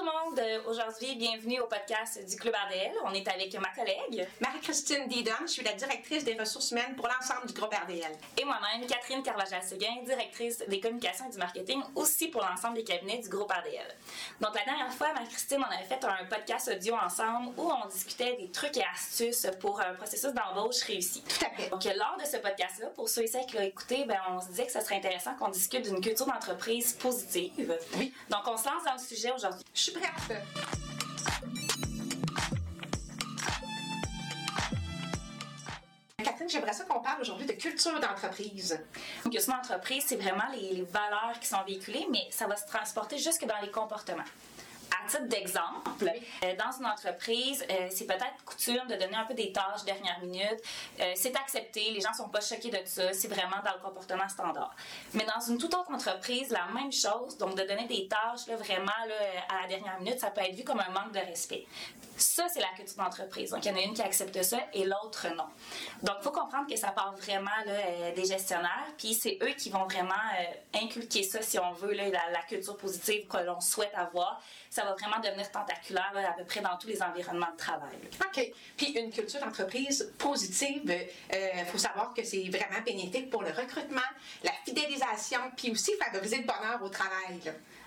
tout le monde, Euh, aujourd'hui bienvenue au podcast du Club RDL. On est avec ma collègue Marie-Christine Didon, je suis la directrice des ressources humaines pour l'ensemble du groupe RDL. et moi-même Catherine Carvajal-Seguin, directrice des communications et du marketing aussi pour l'ensemble des cabinets du groupe RDL. Donc la dernière fois, Marie-Christine, on avait fait un podcast audio ensemble où on discutait des trucs et astuces pour un processus d'embauche réussi. Tout à fait. Donc, lors de ce podcast-là, pour ceux et celles qui l'ont écouté, ben, on se disait que ce serait intéressant qu'on discute d'une culture d'entreprise positive. Oui. Donc, on se lance dans le sujet aujourd'hui. Je suis prête. Catherine, j'aimerais ça qu'on parle aujourd'hui de culture d'entreprise. Donc, une entreprise, c'est vraiment les valeurs qui sont véhiculées, mais ça va se transporter jusque dans les comportements. À titre d'exemple, euh, dans une entreprise, euh, c'est peut-être coutume de donner un peu des tâches dernière minute. Euh, c'est accepté, les gens sont pas choqués de ça, c'est vraiment dans le comportement standard. Mais dans une toute autre entreprise, la même chose, donc de donner des tâches là, vraiment là, à la dernière minute, ça peut être vu comme un manque de respect. Ça, c'est la culture d'entreprise. Donc, il y en a une qui accepte ça et l'autre non. Donc, il faut comprendre que ça part vraiment là, des gestionnaires, puis c'est eux qui vont vraiment euh, inculquer ça, si on veut, là, la, la culture positive que l'on souhaite avoir. Ça va vraiment devenir tentaculaire à peu près dans tous les environnements de travail. OK. Puis une culture d'entreprise positive, il faut savoir que c'est vraiment bénéfique pour le recrutement, la fidélisation, puis aussi favoriser le bonheur au travail.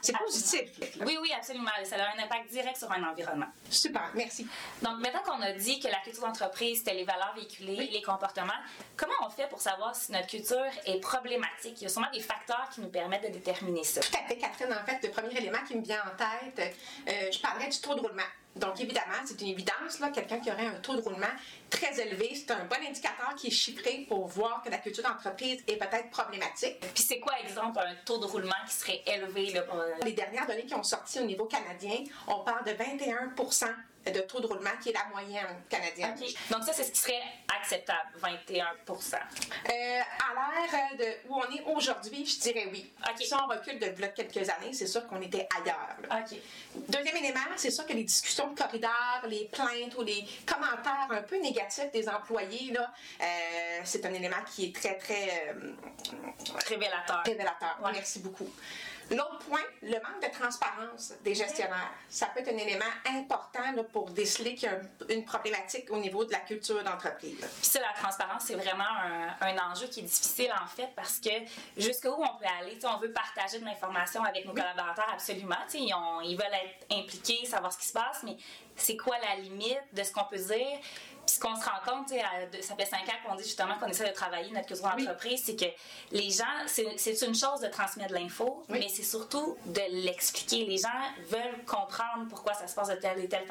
C'est positif. Oui, oui, absolument. Ça a un impact direct sur un environnement. Super, merci. Donc, maintenant qu'on a dit que la culture d'entreprise, c'était les valeurs véhiculées, les comportements, comment on fait pour savoir si notre culture est problématique? Il y a sûrement des facteurs qui nous permettent de déterminer ça. Tout à fait, Catherine. En fait, le premier élément qui me vient en tête, euh, je parlerais du taux de roulement. Donc, évidemment, c'est une évidence, là, quelqu'un qui aurait un taux de roulement très élevé, c'est un bon indicateur qui est chiffré pour voir que la culture d'entreprise est peut-être problématique. Puis c'est quoi, exemple, un taux de roulement qui serait élevé? Là, pour, euh, Les dernières données qui ont sorti au niveau canadien, on parle de 21 de taux de roulement, qui est la moyenne canadienne. Donc ça, c'est ce qui serait acceptable, 21% Euh, à l'ère de où on est aujourd'hui, je dirais oui. Si on recule de là quelques années, c'est sûr qu'on était ailleurs. Deuxième élément, c'est sûr que les discussions de corridor, les plaintes ou les commentaires un peu négatifs des employés, là, euh, c'est un élément qui est très, très euh, Révélateur. révélateur. Ouais. Merci beaucoup. L'autre point, le manque de transparence des gestionnaires. Ça peut être un élément important là, pour déceler qu'il y a un- une problématique au niveau de la culture d'entreprise. Puis ça, la transparence, c'est vraiment un, un enjeu qui est difficile en fait parce que jusqu'où on peut aller, on veut partager de l'information avec nos collaborateurs absolument, ont- ils veulent être impliqués, savoir ce qui se passe, mais c'est quoi la limite de ce qu'on peut dire? Puis ce qu'on se rend compte, ça fait cinq ans qu'on dit justement qu'on essaie de travailler notre culture d'entreprise, c'est que les gens, c'est une chose de transmettre de l'info, Oui. mais c'est surtout de l'expliquer. Les gens veulent comprendre pourquoi ça se passe de telle et telle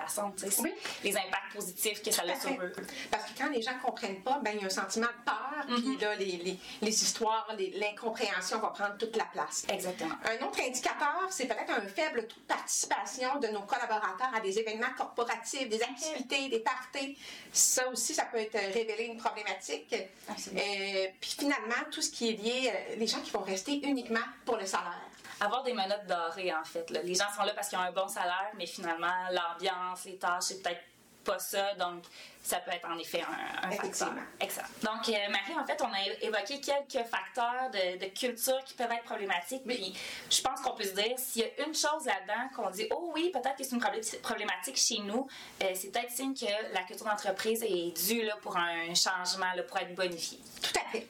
Oui. les impacts positifs que ça a sur eux. Parce que quand les gens ne comprennent pas, ben, il y a un sentiment de peur, Mm-hmm. puis là, les, les, les histoires, l'incompréhension va prendre toute la place. Exactement. Un autre indicateur, c'est peut-être un faible taux de participation de nos collaborateurs à des événements corporatifs, des activités, des parties. Ça aussi, ça peut être euh, révélé une problématique. Euh, puis finalement, tout ce qui est lié, euh, les gens qui vont rester uniquement pour le salaire. avoir des menottes dorées, en fait. là. Les gens sont là parce qu'ils ont un bon salaire, mais finalement, l'ambiance, les tâches, c'est peut-être pas ça. Donc, ça peut être en effet un, un facteur. Excellent. Donc, euh, Marie, en fait, on a évoqué quelques facteurs de, de culture qui peuvent être problématiques. Puis, je pense qu'on peut se dire, s'il y a une chose là-dedans qu'on dit, oh oui, peut-être que c'est une problé- problématique chez nous, euh, c'est peut-être signe que la culture d'entreprise est due là, pour un changement, là, pour être bonifiée. Tout à fait.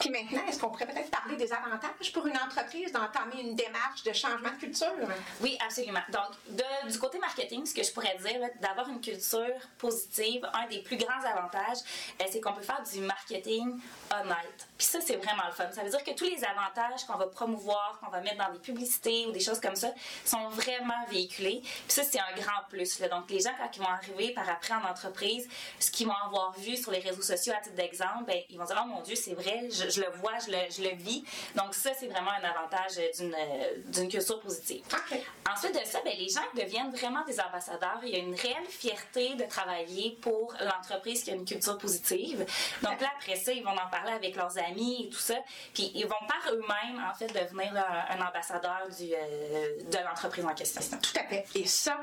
Puis maintenant, est-ce qu'on pourrait peut-être parler des avantages pour une entreprise d'entamer une démarche de changement de culture? Oui, absolument. Donc, de- du côté marketing, ce que je pourrais dire, d'avoir une culture positive, un des plus grands avantages, euh, c'est qu'on peut faire du marketing honnête. Puis ça, c'est vraiment le fun. Ça veut dire que tous les avantages qu'on va promouvoir, qu'on va mettre dans des publicités ou des choses comme ça, sont vraiment véhiculés. Puis ça, c'est un grand plus. là. Donc, les gens, quand ils vont arriver par après en entreprise, ce qu'ils vont avoir vu sur les réseaux sociaux à titre d'exemple, ben, ils vont dire, oh mon Dieu, c'est vrai, je, je le vois, je le, je le vis. Donc, ça, c'est vraiment un avantage euh, d'une euh, d'une culture positive. Ensuite de ça, ben, les gens deviennent vraiment des ambassadeurs. Il y a une réelle fierté de travailler pour l'entreprise qui a une culture positive. Donc là, après ça, ils vont en parler avec leurs amis et tout ça. Puis ils vont par eux-mêmes, en fait, devenir un ambassadeur euh, de l'entreprise en question. Tout à fait. Et ça,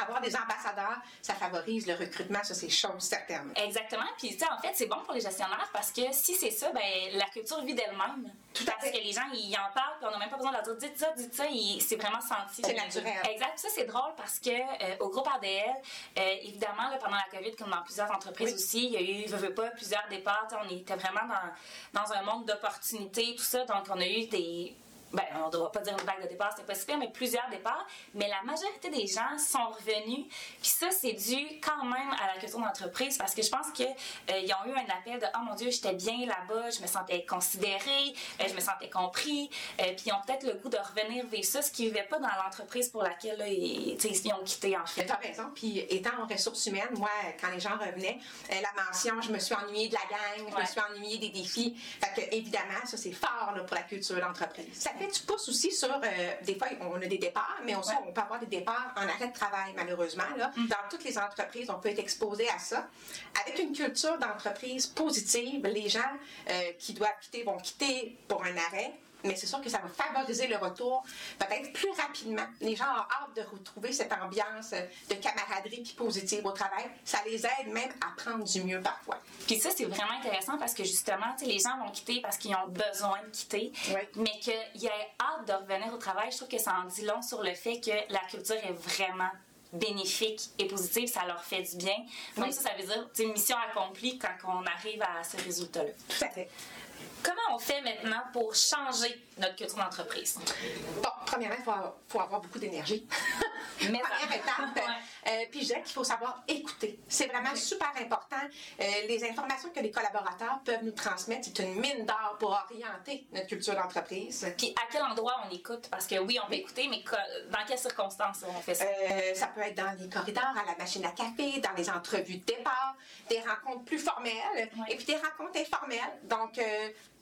avoir des ambassadeurs, ça favorise le recrutement, ça c'est chose certaine. Exactement. Puis tu sais, en fait, c'est bon pour les gestionnaires parce que si c'est ça, ben la culture vit d'elle-même. Tout à parce que les gens, ils en parlent, puis on n'a même pas besoin de leur dire dites ça, dites ça, c'est vraiment senti. C'est naturel. Exact. Ça, c'est drôle parce que euh, au groupe RDL, euh, évidemment, pendant la COVID, comme dans plusieurs entreprises aussi, il y a eu, je veux pas, plusieurs départs. On était vraiment dans, dans un monde d'opportunités, tout ça. Donc, on a eu des ben, on ne doit pas dire une vague de départ, c'est pas super, mais plusieurs départs. Mais la majorité des gens sont revenus. Puis ça, c'est dû quand même à la culture d'entreprise parce que je pense qu'ils euh, ont eu un appel de Oh mon Dieu, j'étais bien là-bas, je me sentais considéré, euh, je me sentais compris. Euh, puis ils ont peut-être le goût de revenir vers ça, ce qu'ils ne vivaient pas dans l'entreprise pour laquelle ils, ils, ont quitté en fait. Tu as raison. Puis étant en ressources humaines, moi, quand les gens revenaient, la mention Je me suis ennuyée de la gang, je me suis ennuyée des défis. Fait que évidemment, ça, c'est fort là, pour la culture d'entreprise tu pousses aussi sur, euh, des fois, on a des départs, mais on peut avoir des départs en arrêt de travail, malheureusement. Là. Mm. Dans toutes les entreprises, on peut être exposé à ça. Avec une culture d'entreprise positive, les gens euh, qui doivent quitter vont quitter pour un arrêt mais c'est sûr que ça va favoriser le retour peut-être plus rapidement. Les gens ont hâte de retrouver cette ambiance de camaraderie puis positive au travail. Ça les aide même à prendre du mieux parfois. Puis ça, c'est vraiment intéressant parce que justement, les gens vont quitter parce qu'ils ont besoin de quitter, mais qu'il y ait hâte de revenir au travail. Je trouve que ça en dit long sur le fait que la culture est vraiment bénéfique et positive, ça leur fait du bien. Donc ça, ça veut dire une mission accomplie quand on arrive à ce résultat-là. Tout à fait. Comment on fait maintenant pour changer notre culture d'entreprise? Bon, premièrement, il faut, avoir beaucoup d'énergie. Mais Première étape. Euh, puis je dirais qu'il faut savoir écouter. C'est vraiment super important. Euh, les informations que les collaborateurs peuvent nous transmettre, c'est une mine d'or pour orienter notre culture d'entreprise. Puis à quel endroit on écoute? Parce que oui, on peut écouter, mais dans quelles circonstances on fait ça? Euh, ça peut être dans les corridors, à la machine à café, dans les entrevues de départ, des rencontres plus formelles et puis des rencontres informelles. Donc,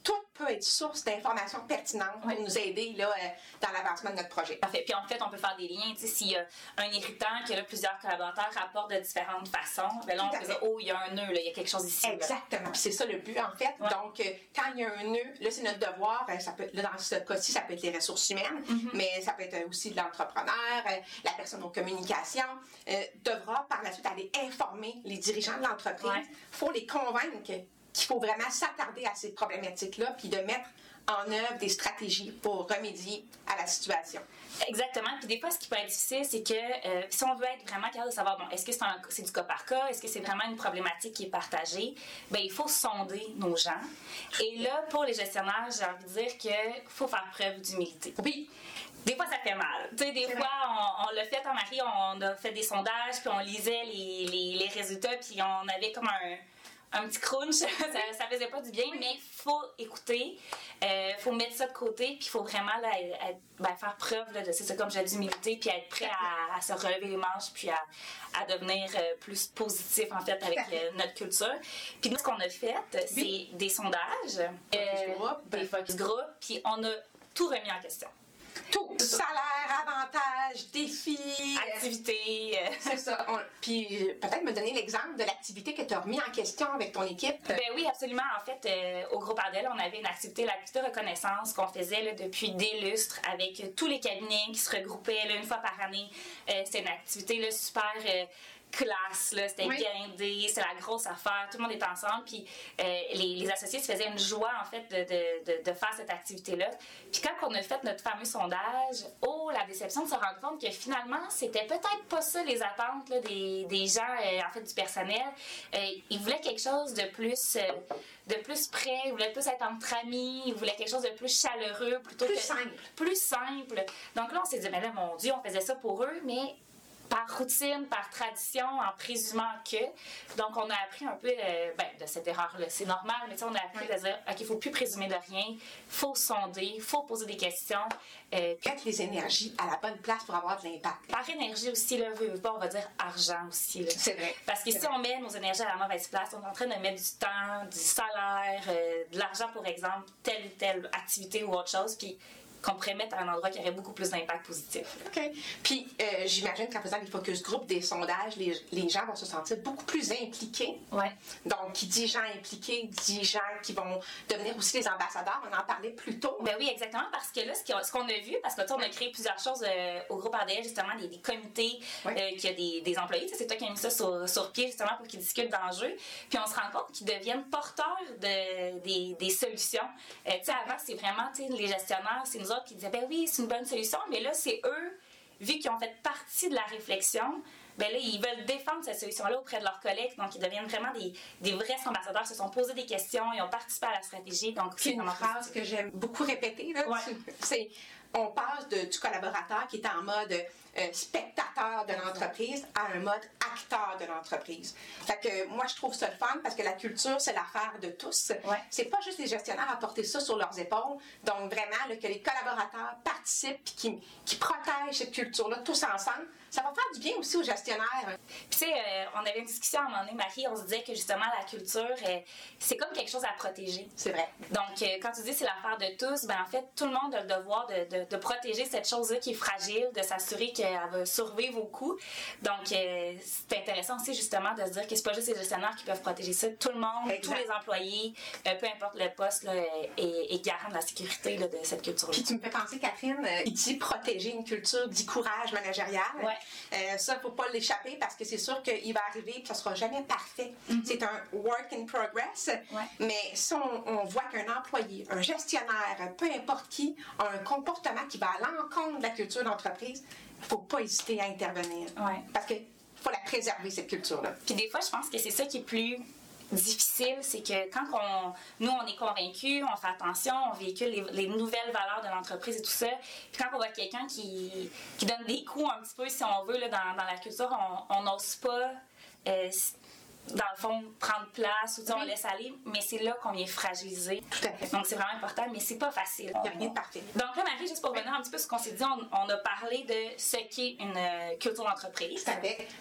tout peut être source d'informations pertinentes pour nous aider là, euh, dans l'avancement de notre projet. Parfait. Puis en fait, on peut faire des liens. S'il y a un irritant que là, plusieurs collaborateurs rapportent de différentes façons, bien là, on peut dire, oh, il y a un nœud, il y a quelque chose ici. Exactement. Puis c'est ça le but, en fait. Donc, euh, quand il y a un nœud, là, c'est notre devoir. Ben, ça peut, là, dans ce cas-ci, ça peut être les ressources humaines, mm-hmm. mais ça peut être aussi de l'entrepreneur, euh, la personne aux communications, devra par la suite aller informer les dirigeants de l'entreprise. Il faut les convaincre qu'il faut vraiment s'attarder à ces problématiques-là, puis de mettre en œuvre des stratégies pour remédier à la situation. Exactement. Puis des fois, ce qui peut être difficile, c'est que euh, si on veut être vraiment capable de savoir, bon, est-ce que c'est, du cas par cas, est-ce que c'est vraiment une problématique qui est partagée, ben il faut sonder nos gens. Et là, pour les gestionnaires, j'ai envie de dire qu'il faut faire preuve d'humilité. Oui. Des fois, ça fait mal. Tu sais, des fois, on, l'a fait en mari, on a fait des sondages, puis on lisait les, les, les résultats, puis on avait comme un un petit crunch, ça, ça faisait pas du bien, mais il faut écouter, il euh, faut mettre ça de côté, puis il faut vraiment ben, faire preuve de ça, comme j'ai d'humilité, puis être prêt à, se relever les manches, puis à, devenir euh, plus positif en fait avec euh, notre culture. Puis nous, ce qu'on a fait, c'est des sondages, des focus group, puis on a tout remis en question. Tout. Salaire, avantages, défis. Activités. Euh. C'est ça. puis peut-être me donner l'exemple de l'activité que tu as remis en question avec ton équipe. Ben oui, absolument. En fait, euh, au groupe Ardel, on avait une activité, l'activité reconnaissance qu'on faisait là, depuis des lustres avec tous les cabinets qui se regroupaient une fois par année. Euh, C'était une activité là, super classe, là, c'était oui. guindé, c'est la grosse affaire, tout le monde était ensemble, puis euh, les, les, associés se faisaient une joie, en fait, de, de, de, faire cette activité-là. Puis quand on a fait notre fameux sondage, oh, la déception de se rendre compte que finalement, c'était peut-être pas ça les attentes là, des, des gens, euh, en fait, du personnel. Euh, ils voulaient quelque chose de plus... de plus près, ils voulaient plus être entre amis, ils voulaient quelque chose de plus chaleureux plutôt plus que simple. plus simple. Donc là on s'est dit mais là mon dieu, on faisait ça pour eux mais par routine, par tradition, en présumant que. Donc, on a appris un peu euh, ben, de cette erreur-là. C'est normal, mais on a appris à dire OK, il ne faut plus présumer de rien, il faut sonder, il faut poser des questions. Euh, Mettre les énergies à la bonne place pour avoir de l'impact. Par énergie aussi, là, on va dire argent aussi. C'est vrai. Parce que si on met nos énergies à la mauvaise place, on est en train de mettre du temps, du salaire, euh, de l'argent, pour exemple, telle ou telle activité ou autre chose, puis qu'on pourrait mettre à un endroit qui aurait beaucoup plus d'impact positif. OK. Puis, euh, j'imagine qu'en faisant des focus group, des sondages, les, les, gens vont se sentir beaucoup plus impliqués. Ouais. Donc, qui dit gens impliqués, dit gens qui vont devenir aussi des ambassadeurs. On en parlait plus tôt. Ben oui, exactement, parce que là, ce qu'on a vu, parce que on a créé plusieurs choses euh, au groupe RDL, justement, des, des comités, Ouais. euh, qui a des, des employés. C'est toi qui as mis ça sur, sur pied, justement, pour qu'ils discutent d'enjeux. Puis on se rend compte qu'ils deviennent porteurs de, des, des solutions. Euh, tu sais, avant, c'est vraiment, tu sais, les gestionnaires, c'est autres qui disaient, ben oui, c'est une bonne solution, mais là, c'est eux, vu qu'ils ont fait partie de la réflexion, ben là, ils veulent défendre cette solution-là auprès de leurs collègues, donc ils deviennent vraiment des, des vrais ambassadeurs, se sont posés des questions, ils ont participé à la stratégie, donc C'est une phrase que j'aime beaucoup répéter. Là, Ouais. Tu- c'est on passe de- du collaborateur qui est en mode euh, spectateur de l'entreprise à un mode acteur de l'entreprise. Fait que moi, je trouve ça le fun parce que la culture, c'est l'affaire de tous. Ouais. C'est pas juste les gestionnaires à porter ça sur leurs épaules. Donc, vraiment, là, que les collaborateurs participent et qui, qui protègent cette culture-là tous ensemble, ça va faire du bien aussi aux gestionnaires. Puis, tu sais, euh, on avait une discussion à un moment donné, Marie, on se disait que justement, la culture, euh, c'est comme quelque chose à protéger. C'est vrai. Donc, euh, quand tu dis c'est l'affaire de tous, ben en fait, tout le monde a le devoir de, de- de protéger cette chose-là qui est fragile, de s'assurer qu'elle va survivre au coup. Donc, euh, c'est intéressant aussi justement de se dire que c'est pas juste les gestionnaires qui peuvent protéger ça. Tout le monde, Exact. tous les employés, euh, peu importe le poste, là, est, est garant de la sécurité là, de cette culture-là. Puis tu me fais penser, Catherine, euh, il dit protéger une culture, dit courage managérial. Ouais. Ça, faut pas l'échapper parce que c'est sûr qu'il va arriver et ça sera jamais parfait. C'est un work in progress. Mm-hmm. Ouais. Mais si on, on voit qu'un employé, un gestionnaire, peu importe qui, a un comportement qui va à l'encontre de la culture d'entreprise, faut pas hésiter à intervenir. Ouais. Parce que faut la préserver, cette culture-là. Puis des fois, je pense que c'est ça qui est plus difficile, c'est que quand on, nous, on est convaincus, on fait attention, on véhicule les, les nouvelles valeurs de l'entreprise et tout ça, puis quand on voit quelqu'un qui, qui donne des coups un petit peu, si on veut, là, dans, dans la culture, on n'ose pas, euh, dans le fond, prendre place ou sais, on Oui. laisse aller, mais c'est là qu'on vient fragiliser. Tout à fait. Donc c'est vraiment important, mais c'est pas facile. Il n'y a rien de parfait. Donc là, pour revenir un petit peu sur ce qu'on s'est dit, on, on a parlé de ce qu'est une euh, culture d'entreprise.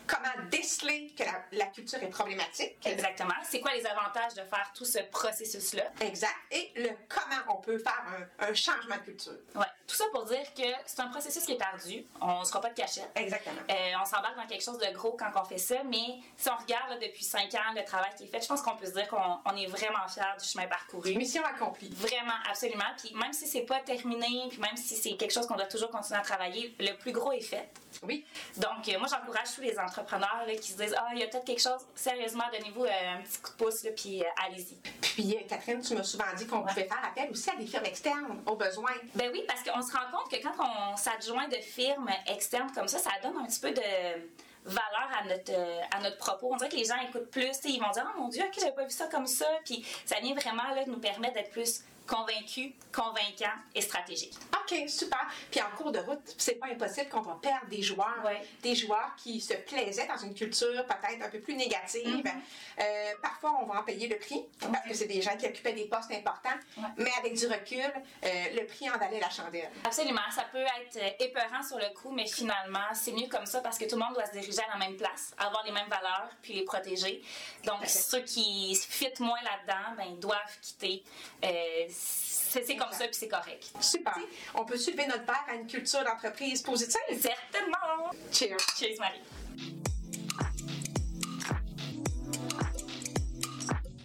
Comment déceler que la, la culture est problématique. Exactement. C'est quoi les avantages de faire tout ce processus-là? Exact. Et le comment on peut faire un, un changement de culture. Ouais. Tout ça pour dire que c'est un processus qui est ardu. On ne se fera pas de cachette. Exactement. Euh, on s'embarque dans quelque chose de gros quand on fait ça, mais si on regarde là, depuis cinq ans le travail qui est fait, je pense qu'on peut se dire qu'on on est vraiment fiers du chemin parcouru. Mission accomplie. Vraiment, absolument. Puis même si c'est pas terminé, puis même si c'est quelque chose qu'on doit toujours continuer à travailler, le plus gros est fait. Oui. Donc, euh, moi, j'encourage tous les entrepreneurs là, qui se disent Ah, il y a peut-être quelque chose, sérieusement, donnez-vous euh, un petit coup de pouce, là, puis euh, allez-y. Puis, Catherine, tu m'as souvent dit qu'on pouvait faire appel aussi à des firmes externes au besoin. Ben oui, parce qu'on se rend compte que quand on s'adjoint de firmes externes comme ça, ça donne un petit peu de valeur à notre, euh, à notre propos. On dirait que les gens écoutent plus, ils vont dire Oh mon Dieu, ok, j'avais pas vu ça comme ça. Puis ça vient vraiment là, nous permettre d'être plus convaincus, convaincants et stratégiques. OK, super. Puis en cours de route, c'est pas impossible qu'on va perdre des joueurs, Ouais. des joueurs qui se plaisaient dans une culture peut-être un peu plus négative. Euh, parfois, on va en payer le prix parce que c'est des gens qui occupaient des postes importants, Ouais. mais avec du recul, euh, le prix en valait la chandelle. Absolument, ça peut être euh, épeurant sur le coup, mais finalement, c'est mieux comme ça parce que tout le monde doit se diriger à la même place, avoir les mêmes valeurs, puis les protéger. Donc, ceux qui fit moins là-dedans, ben, ils doivent quitter. Euh, c'est comme ça, puis c'est correct. Super. On peut soulever notre verre à une culture d'entreprise positive? Certainement! Cheers. Cheers, Marie.